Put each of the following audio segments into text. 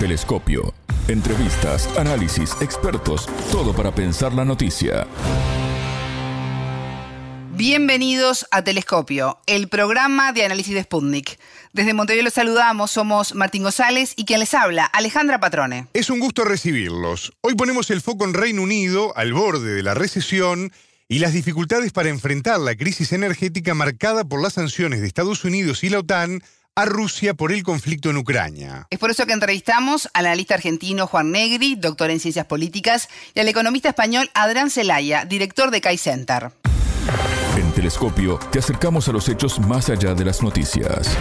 Telescopio. Entrevistas, análisis, expertos, todo para pensar la noticia. Bienvenidos a Telescopio, el programa de análisis de Sputnik. Desde Montevideo los saludamos, somos Martín González y quien les habla, Alejandra Patrone. Es un gusto recibirlos. Hoy ponemos el foco en Reino Unido, al borde de la recesión y las dificultades para enfrentar la crisis energética marcada por las sanciones de Estados Unidos y la OTAN a Rusia por el conflicto en Ucrania. Es por eso que entrevistamos al analista argentino Juan Negri, doctor en ciencias políticas, y al economista español Adrián Zelaya, director de CAI Center. En Telescopio te acercamos a los hechos más allá de las noticias.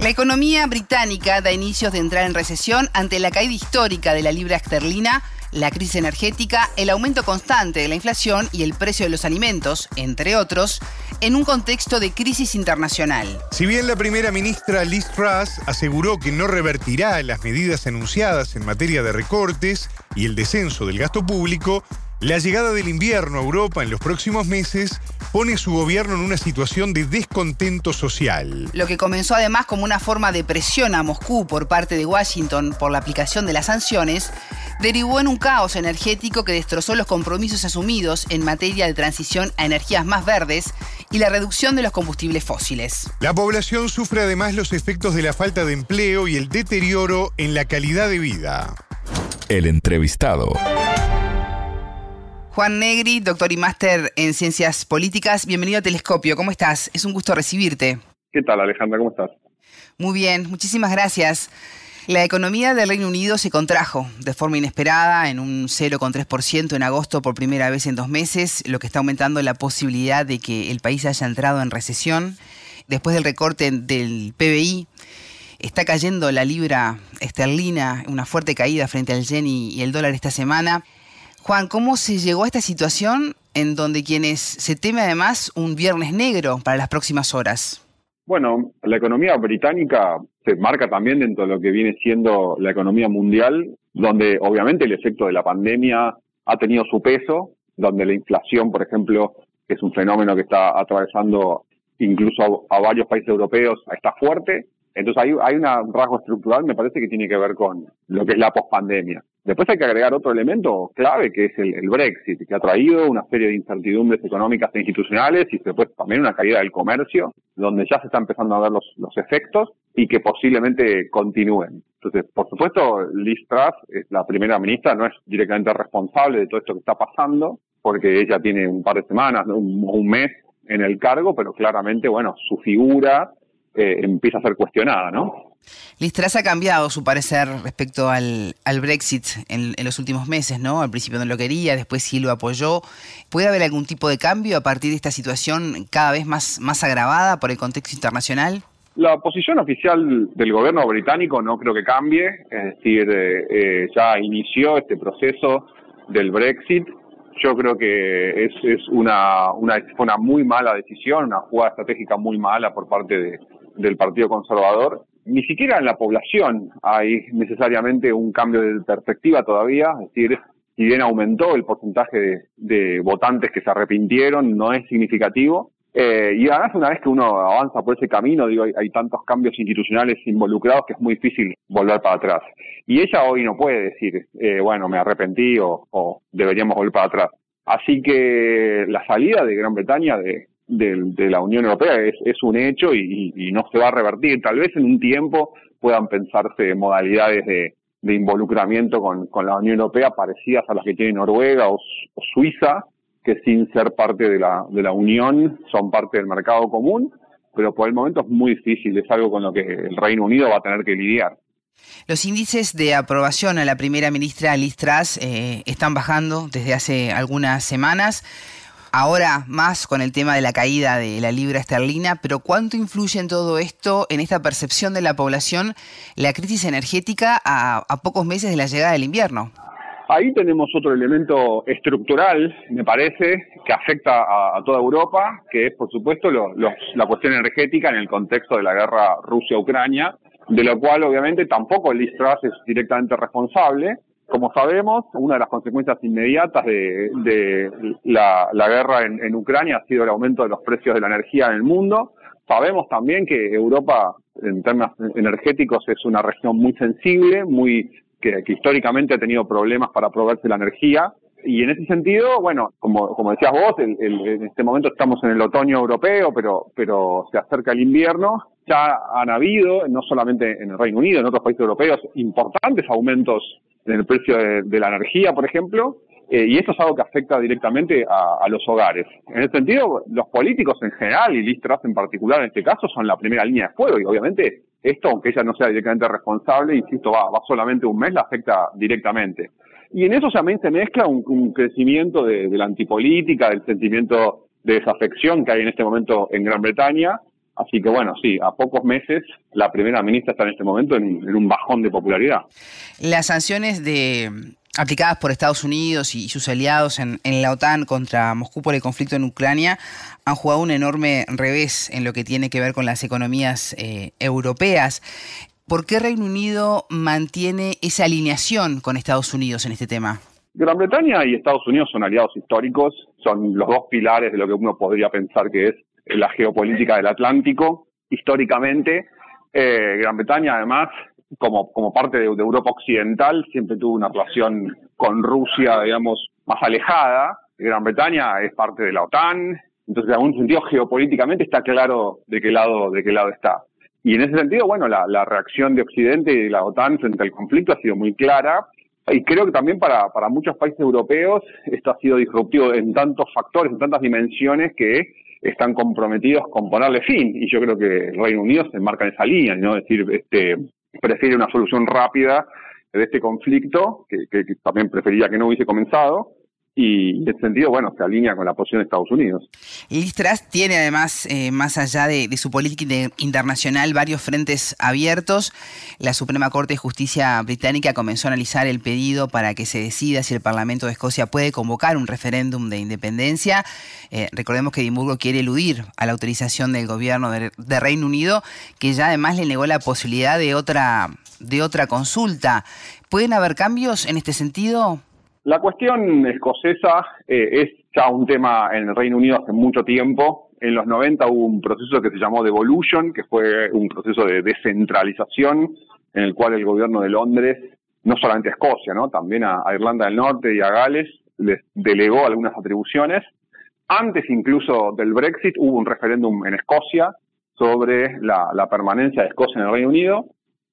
La economía británica da inicios de entrar en recesión ante la caída histórica de la libra esterlina, la crisis energética, el aumento constante de la inflación y el precio de los alimentos, entre otros, en un contexto de crisis internacional. Si bien la primera ministra Liz Truss aseguró que no revertirá las medidas anunciadas en materia de recortes y el descenso del gasto público, la llegada del invierno a Europa en los próximos meses pone su gobierno en una situación de descontento social. Lo que comenzó además como una forma de presión a Moscú por parte de Washington por la aplicación de las sanciones, derivó en un caos energético que destrozó los compromisos asumidos en materia de transición a energías más verdes y la reducción de los combustibles fósiles. La población sufre además los efectos de la falta de empleo y el deterioro en la calidad de vida. El entrevistado. Juan Negri, doctor y máster en ciencias políticas, bienvenido a Telescopio. ¿Cómo estás? Es un gusto recibirte. ¿Qué tal, Alejandra? ¿Cómo estás? Muy bien, muchísimas gracias. La economía del Reino Unido se contrajo de forma inesperada en un 0,3% en agosto por primera vez en dos meses, lo que está aumentando la posibilidad de que el país haya entrado en recesión. Después del recorte del PBI, está cayendo la libra esterlina, una fuerte caída frente al yen y el dólar esta semana. Juan, ¿cómo se llegó a esta situación en donde quienes se teme además un viernes negro para las próximas horas? Bueno, la economía británica se marca también dentro de lo que viene siendo la economía mundial, donde obviamente el efecto de la pandemia ha tenido su peso, donde la inflación, por ejemplo, que es un fenómeno que está atravesando incluso a, varios países europeos, está fuerte. Entonces hay, hay un rasgo estructural, me parece que tiene que ver con lo que es la pospandemia. Después hay que agregar otro elemento clave que es el, Brexit, que ha traído una serie de incertidumbres económicas e institucionales y después también una caída del comercio, donde ya se están empezando a ver los, efectos y que posiblemente continúen. Entonces, por supuesto, Liz Truss, la primera ministra, no es directamente responsable de todo esto que está pasando, porque ella tiene un par de semanas, un, un mes en el cargo, pero claramente, bueno, su figura eh, empieza a ser cuestionada, ¿no? Listras ha cambiado su parecer respecto al, Brexit en, los últimos meses, ¿no? Al principio no lo quería, después sí lo apoyó. ¿Puede haber algún tipo de cambio a partir de esta situación cada vez más, agravada por el contexto internacional? La posición oficial del gobierno británico no creo que cambie, es decir, eh, eh, ya inició este proceso del Brexit. Yo creo que es, es una, una, una muy mala decisión, una jugada estratégica muy mala por parte de, del Partido Conservador. Ni siquiera en la población hay necesariamente un cambio de perspectiva todavía, es decir, si bien aumentó el porcentaje de, votantes que se arrepintieron, no es significativo. Eh, y además, una vez que uno avanza por ese camino, digo, hay, tantos cambios institucionales involucrados que es muy difícil volver para atrás. Y ella hoy no puede decir, eh, bueno, me arrepentí o, o, deberíamos volver para atrás. Así que la salida de Gran Bretaña de, de, la Unión Europea es, es un hecho y, no se va a revertir. Tal vez en un tiempo puedan pensarse modalidades de, de involucramiento con, con, la Unión Europea parecidas a las que tiene Noruega o, Suiza, que sin ser parte de la, de la Unión son parte del mercado común, pero por el momento es muy difícil, es algo con lo que el Reino Unido va a tener que lidiar. Los índices de aprobación a la primera ministra Liz Truss eh, están bajando desde hace algunas semanas ahora más con el tema de la caída de la libra esterlina, pero ¿cuánto influye en todo esto, en esta percepción de la población, la crisis energética a, pocos meses de la llegada del invierno? Ahí tenemos otro elemento estructural, me parece, que afecta a, toda Europa, que es, por supuesto, la cuestión energética en el contexto de la guerra Rusia-Ucrania, de lo cual, obviamente, tampoco el Truss es directamente responsable, como sabemos, una de las consecuencias inmediatas de, la, guerra en, Ucrania ha sido el aumento de los precios de la energía en el mundo, Sabemos también que Europa, en términos energéticos, es una región muy sensible, muy que, históricamente ha tenido problemas para proveerse la energía. Y en ese sentido, bueno, como, como decías vos, en este momento estamos en el otoño europeo, pero, pero se acerca el invierno. Ya han habido, no solamente en el Reino Unido, en otros países europeos, importantes aumentos en el precio de la energía, por ejemplo, eh, y esto es algo que afecta directamente a, los hogares. En ese sentido, los políticos en general y Liz en particular en este caso son la primera línea de fuego y obviamente esto, aunque ella no sea directamente responsable, insisto, va, va solamente un mes, la afecta directamente. Y en eso también se mezcla un, crecimiento de, la antipolítica, del sentimiento de desafección que hay en este momento en Gran Bretaña. Así que bueno, sí, a pocos meses la primera ministra está en este momento en un bajón de popularidad. Las sanciones de, aplicadas por Estados Unidos y sus aliados en, la OTAN contra Moscú por el conflicto en Ucrania han jugado un enorme revés en lo que tiene que ver con las economías eh, europeas. ¿Por qué Reino Unido mantiene esa alineación con Estados Unidos en este tema? Gran Bretaña y Estados Unidos son aliados históricos, son los dos pilares de lo que uno podría pensar que es la geopolítica del Atlántico. Históricamente, eh, Gran Bretaña además como, como parte de, Europa Occidental, siempre tuvo una relación con Rusia, digamos, más alejada. Gran Bretaña es parte de la OTAN, entonces en algún sentido geopolíticamente está claro de qué lado, de qué lado está. Y en ese sentido, bueno, la, la reacción de Occidente y de la OTAN frente al conflicto ha sido muy clara. Y creo que también para, para muchos países europeos esto ha sido disruptivo en tantos factores, en tantas dimensiones que están comprometidos con ponerle fin. Y yo creo que el Reino Unido se enmarca en esa línea, ¿no? Es decir, este, prefiere una solución rápida de este conflicto, que, también preferiría que no hubiese comenzado, y en ese sentido, bueno, se alinea con la posición de Estados Unidos. Liz Truss tiene además, eh, más allá de, su política internacional, varios frentes abiertos. La Suprema Corte de Justicia británica comenzó a analizar el pedido para que se decida si el Parlamento de Escocia puede convocar un referéndum de independencia. Eh, recordemos que Edimburgo quiere eludir a la autorización del gobierno de, de Reino Unido, que ya además le negó la posibilidad de otra, de otra consulta. ¿Pueden haber cambios en este sentido? La cuestión escocesa eh, es ya un tema en el Reino Unido hace mucho tiempo. En los 90 hubo un proceso que se llamó devolution, que fue un proceso de descentralización en el cual el gobierno de Londres, no solamente a Escocia, ¿no? también a, Irlanda del Norte y a Gales, les delegó algunas atribuciones. Antes incluso del Brexit hubo un referéndum en Escocia sobre la, permanencia de Escocia en el Reino Unido.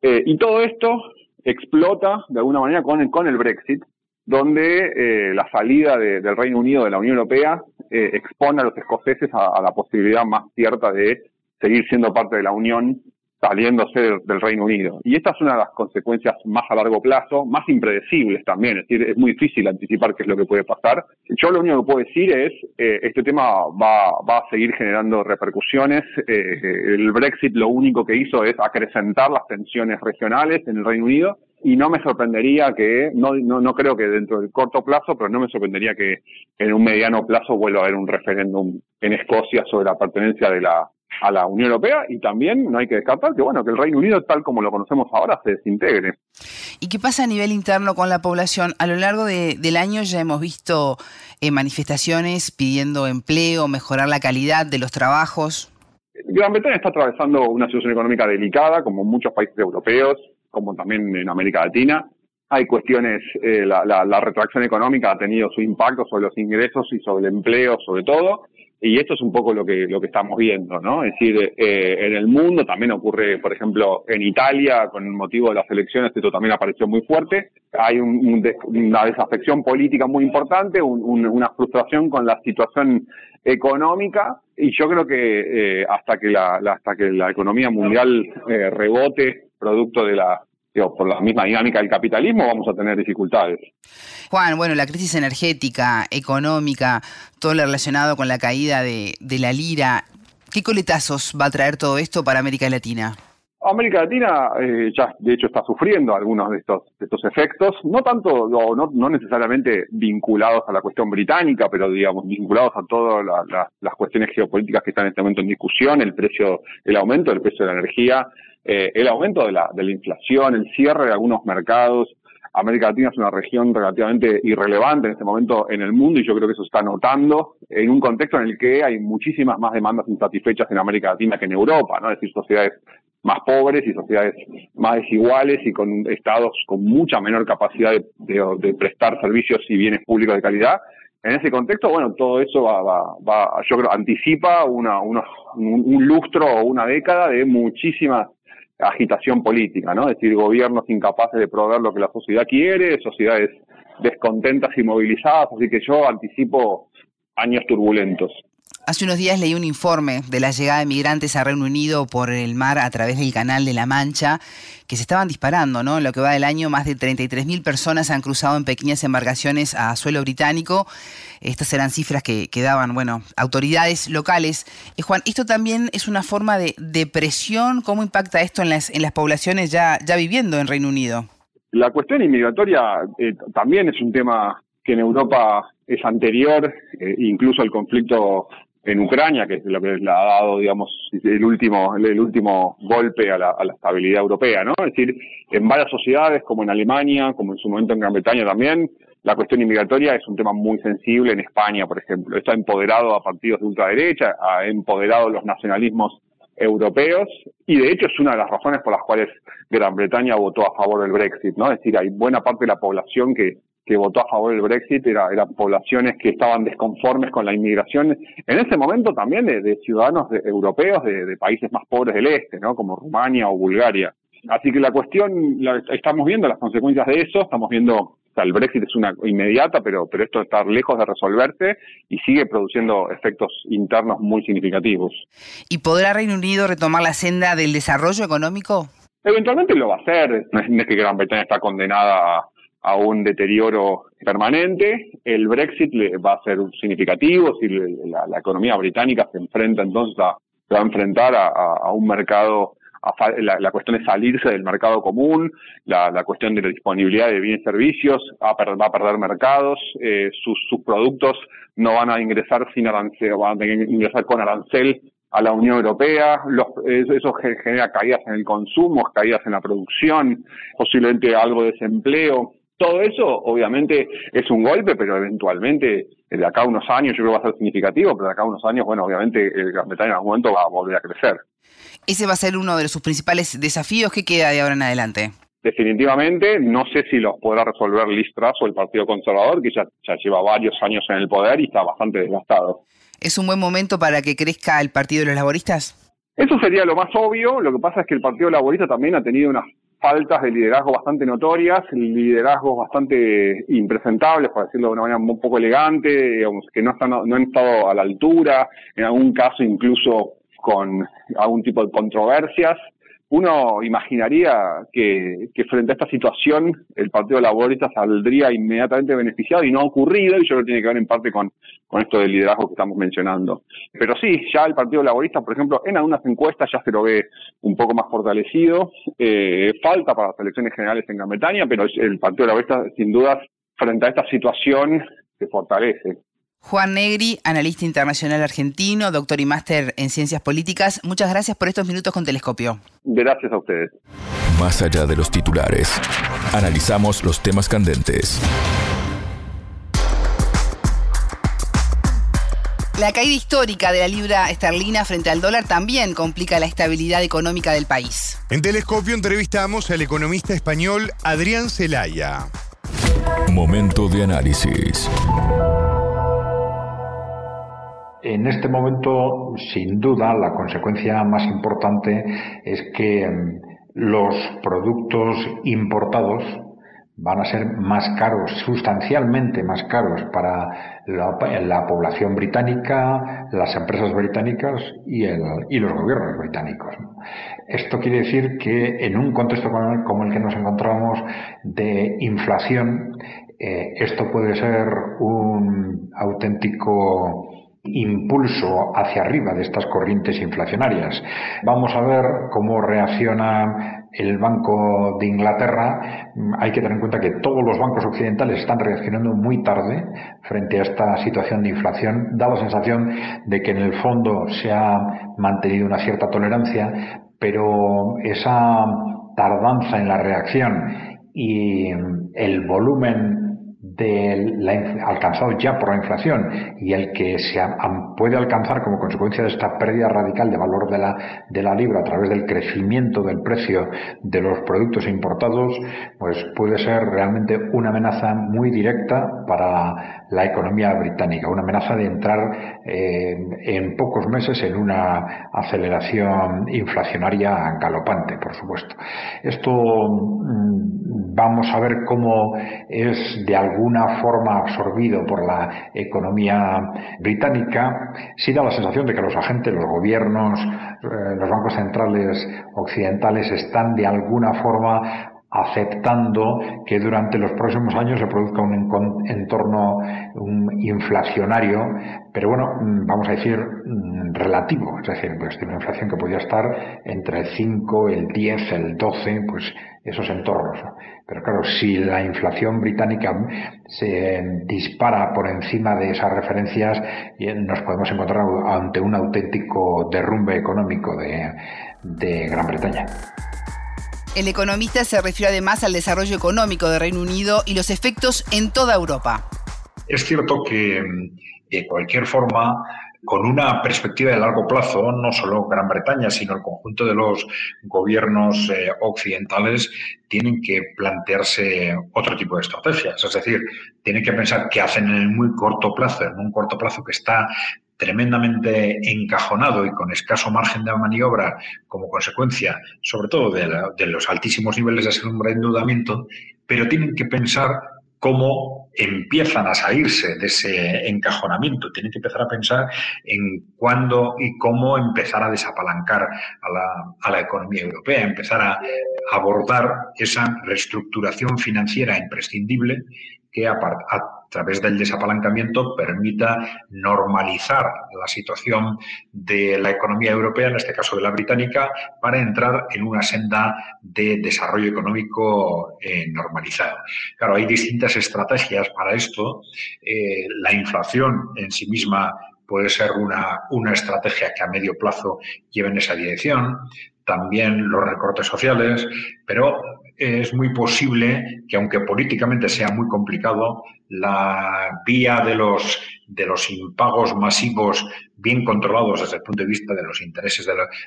Eh, y todo esto explota de alguna manera con con el Brexit, donde eh, la salida del Reino Unido de la Unión Europea eh, expone a los escoceses a, la posibilidad más cierta de seguir siendo parte de la Unión saliéndose del, Reino Unido. Y esta es una de las consecuencias más a largo plazo, más impredecibles también, es decir, es muy difícil anticipar qué es lo que puede pasar. Yo lo único que puedo decir es, eh, este tema va, va a seguir generando repercusiones. el Brexit lo único que hizo es acrecentar las tensiones regionales en el Reino Unido y no me sorprendería que, no, no, no creo que dentro del corto plazo, pero no me sorprendería que en un mediano plazo vuelva a haber un referéndum en Escocia sobre la pertenencia de la, a la Unión Europea y también no hay que descartar que bueno que el Reino Unido tal como lo conocemos ahora se desintegre. ¿Y qué pasa a nivel interno con la población? A lo largo del año ya hemos visto eh, manifestaciones pidiendo empleo, mejorar la calidad de los trabajos. Gran Bretaña está atravesando una situación económica delicada, como muchos países europeos como también en América Latina. Hay cuestiones, eh, la, la, retracción económica ha tenido su impacto sobre los ingresos y sobre el empleo, sobre todo, y esto es un poco lo que lo que estamos viendo, ¿no? Es decir, eh, en el mundo también ocurre, por ejemplo, en Italia, con el motivo de las elecciones, esto también apareció muy fuerte. Hay una desafección política muy importante, una frustración con la situación económica, y yo creo que eh, hasta que la, hasta que la economía mundial rebote producto de la por la misma dinámica del capitalismo, vamos a tener dificultades. Juan, bueno, la crisis energética, económica, todo lo relacionado con la caída de, la lira, ¿qué coletazos va a traer todo esto para América Latina? América Latina eh, ya de hecho está sufriendo algunos de estos, estos efectos, no tanto, no, no, necesariamente vinculados a la cuestión británica, pero digamos vinculados a todas las cuestiones geopolíticas que están en este momento en discusión, el precio, el aumento del precio de la energía, eh, el aumento de la, de la inflación, el cierre de algunos mercados América Latina es una región relativamente irrelevante en este momento en el mundo y yo creo que eso está notando en un contexto en el que hay muchísimas más demandas insatisfechas en América Latina que en Europa, ¿no? Es decir, sociedades más pobres y sociedades más desiguales y con estados con mucha menor capacidad de, prestar servicios y bienes públicos de calidad. En ese contexto, bueno, todo eso va, va, yo creo, anticipa una, un, un lustro o una década de muchísimas agitación política, ¿no? Es decir, gobiernos incapaces de proveer lo que la sociedad quiere, sociedades descontentas y movilizadas, así que yo anticipo años turbulentos. Hace unos días leí un informe de la llegada de migrantes a Reino Unido por el mar a través del Canal de la Mancha, que se estaban disparando, ¿no? En lo que va del año, más de 33.000 personas han cruzado en pequeñas embarcaciones a suelo británico. Estas eran cifras que, daban, bueno, autoridades locales. Juan, esto también es una forma de depresión. ¿Cómo impacta esto en las, en las poblaciones ya, ya viviendo en Reino Unido? La cuestión inmigratoria eh, también es un tema que en Europa es anterior, eh, incluso al conflicto en Ucrania, que es lo que le ha dado, digamos, el último, el último golpe a la, a la, estabilidad europea, ¿no? Es decir, en varias sociedades, como en Alemania, como en su momento en Gran Bretaña también, la cuestión inmigratoria es un tema muy sensible en España, por ejemplo. Está empoderado a partidos de ultraderecha, ha empoderado los nacionalismos europeos y de hecho es una de las razones por las cuales Gran Bretaña votó a favor del Brexit, ¿no? Es decir, hay buena parte de la población que que votó a favor del Brexit era, eran poblaciones que estaban desconformes con la inmigración, en ese momento también de, ciudadanos europeos de, países más pobres del este, ¿no? como Rumania o Bulgaria. Así que la cuestión, la, estamos viendo las consecuencias de eso, estamos viendo, o sea, el Brexit es una inmediata, pero, pero esto está lejos de resolverse y sigue produciendo efectos internos muy significativos. ¿Y podrá Reino Unido retomar la senda del desarrollo económico? Eventualmente lo va a hacer, no es que Gran Bretaña está condenada a a un deterioro permanente. El Brexit va a ser significativo, si la, economía británica se enfrenta entonces a, va a enfrentar a, un mercado, la, cuestión de salirse del mercado común, la, cuestión de la disponibilidad de bienes y servicios, va a, perder mercados, eh, sus, productos no van a ingresar sin arancel, van a ingresar con arancel a la Unión Europea, los, eso genera caídas en el consumo, caídas en la producción, posiblemente algo de desempleo. Todo eso, obviamente, es un golpe, pero eventualmente, de acá a unos años, yo creo que va a ser significativo, pero de acá a unos años, bueno, obviamente, el Gran Bretaña en algún momento va a volver a crecer. Ese va a ser uno de sus principales desafíos. ¿Qué queda de ahora en adelante? Definitivamente, no sé si los podrá resolver Liz Truss o el Partido Conservador, que ya, ya lleva varios años en el poder y está bastante desgastado. ¿Es un buen momento para que crezca el Partido de los Laboristas? Eso sería lo más obvio. Lo que pasa es que el Partido Laborista también ha tenido unas faltas de liderazgo bastante notorias, liderazgos bastante impresentables, por decirlo de una manera un poco elegante, que no, están, no han estado a la altura, en algún caso incluso con algún tipo de controversias uno imaginaría que, frente a esta situación el Partido Laborista saldría inmediatamente beneficiado y no ha ocurrido, y yo creo que tiene que ver en parte con, con esto del liderazgo que estamos mencionando. Pero sí, ya el Partido Laborista, por ejemplo, en algunas encuestas ya se lo ve un poco más fortalecido. Eh, falta para las elecciones generales en Gran Bretaña, pero el Partido Laborista, sin dudas, frente a esta situación, se fortalece. Juan Negri, analista internacional argentino, doctor y máster en ciencias políticas. Muchas gracias por estos minutos con Telescopio. Gracias a ustedes. Más allá de los titulares, analizamos los temas candentes. La caída histórica de la libra esterlina frente al dólar también complica la estabilidad económica del país. En Telescopio entrevistamos al economista español Adrián Celaya. Momento de análisis. En este momento, sin duda, la consecuencia más importante es que mm, los productos importados van a ser más caros, sustancialmente más caros para la, población británica, las empresas británicas y, los gobiernos británicos. Esto quiere decir que en un contexto como el que nos encontramos de inflación, eh, esto puede ser un auténtico impulso hacia arriba de estas corrientes inflacionarias. Vamos a ver cómo reacciona el Banco de Inglaterra. Hay que tener en cuenta que todos los bancos occidentales están reaccionando muy tarde frente a esta situación de inflación, da la sensación de que en el fondo se ha mantenido una cierta tolerancia, pero esa tardanza en la reacción y el volumen de la, alcanzado ya por la inflación y el que se puede alcanzar como consecuencia de esta pérdida radical de valor de la, de la libra a través del crecimiento del precio de los productos importados, pues puede ser realmente una amenaza muy directa para la economía británica, una amenaza de entrar eh, en pocos meses en una aceleración inflacionaria galopante, por supuesto. Esto mm, vamos a ver cómo es de alguna forma absorbido por la economía británica. Sí da la sensación de que los agentes, los gobiernos, eh, los bancos centrales occidentales están de alguna forma aceptando que durante los próximos años se produzca un entorno inflacionario, pero bueno, mm, vamos a decir mm, relativo, es decir, pues una inflación que podría estar entre el 5, el 10, el 12, pues esos entornos. Pero claro, si la inflación británica se dispara por encima de esas referencias, nos podemos encontrar ante un auténtico derrumbe económico de, de Gran Bretaña. El economista se refiere además al desarrollo económico de Reino Unido y los efectos en toda Europa. Es cierto que, de cualquier forma, con una perspectiva de largo plazo, no solo Gran Bretaña, sino el conjunto de los gobiernos eh, occidentales tienen que plantearse otro tipo de estrategias. Es decir, tienen que pensar qué hacen en el muy corto plazo, en un corto plazo que está tremendamente encajonado y con escaso margen de maniobra como consecuencia, sobre todo de, los altísimos niveles de endeudamiento, pero tienen que pensar cómo empiezan a salirse de ese encajonamiento. Tienen que empezar a pensar en cuándo y cómo empezar a desapalancar a la, a economía europea, empezar a abordar esa reestructuración financiera imprescindible que a, través del desapalancamiento permita normalizar la situación de la economía europea, en este caso de la británica, para entrar en una senda de desarrollo económico eh, normalizado. Claro, hay distintas estrategias para esto. Eh, la inflación en sí misma puede ser una, una estrategia que a medio plazo lleve en esa dirección también los recortes sociales, pero es muy posible que, aunque políticamente sea muy complicado, la vía de los, de los impagos masivos bien controlados desde el punto de vista de los intereses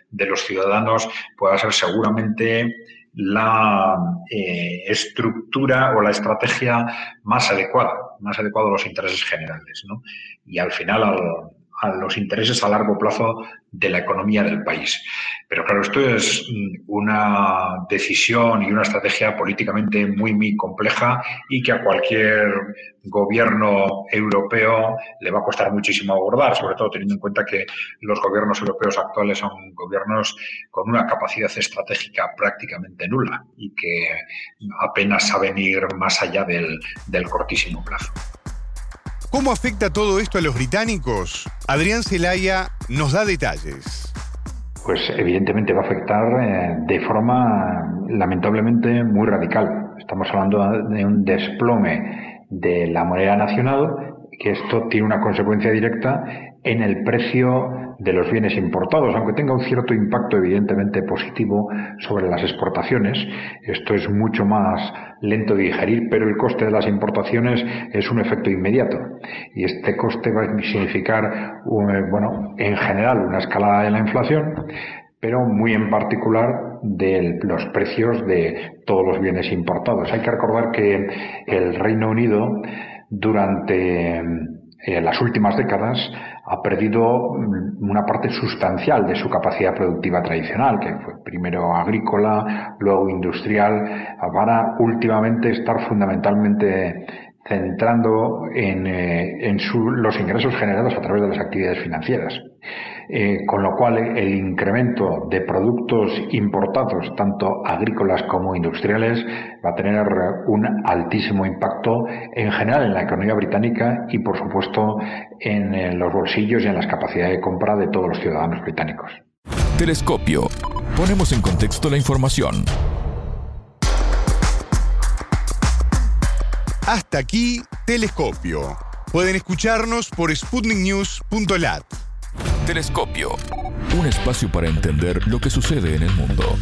de, los ciudadanos pueda ser seguramente la eh, estructura o la estrategia más adecuada, más adecuada a los intereses generales. ¿no? Y al final, al, a los intereses a largo plazo de la economía del país. Pero claro, esto es mm, una decisión y una estrategia políticamente muy, muy compleja y que a cualquier gobierno europeo le va a costar muchísimo abordar, sobre todo teniendo en cuenta que los gobiernos europeos actuales son gobiernos con una capacidad estratégica prácticamente nula y que apenas saben ir más allá del, del cortísimo plazo. ¿Cómo afecta todo esto a los británicos? Adrián Zelaya nos da detalles. Pues evidentemente va a afectar eh, de forma lamentablemente muy radical. Estamos hablando de un desplome de la moneda nacional, que esto tiene una consecuencia directa en el precio de los bienes importados, aunque tenga un cierto impacto evidentemente positivo sobre las exportaciones. Esto es mucho más lento de digerir, pero el coste de las importaciones es un efecto inmediato. Y este coste va a significar, eh, bueno, en general una escalada de la inflación, pero muy en particular de los precios de todos los bienes importados. Hay que recordar que el Reino Unido durante en las últimas décadas ha perdido mm, una parte sustancial de su capacidad productiva tradicional, que fue primero agrícola, luego industrial, para últimamente estar fundamentalmente centrando en, eh, los ingresos generados a través de las actividades financieras. Eh, con lo cual el incremento de productos importados, tanto agrícolas como industriales, va a tener un altísimo impacto en general en la economía británica y, por supuesto, en los bolsillos y en las capacidades de compra de todos los ciudadanos británicos. Telescopio. Ponemos en contexto la información. Hasta aquí, Telescopio. Pueden escucharnos por sputniknews.lat. Telescopio. Un espacio para entender lo que sucede en el mundo.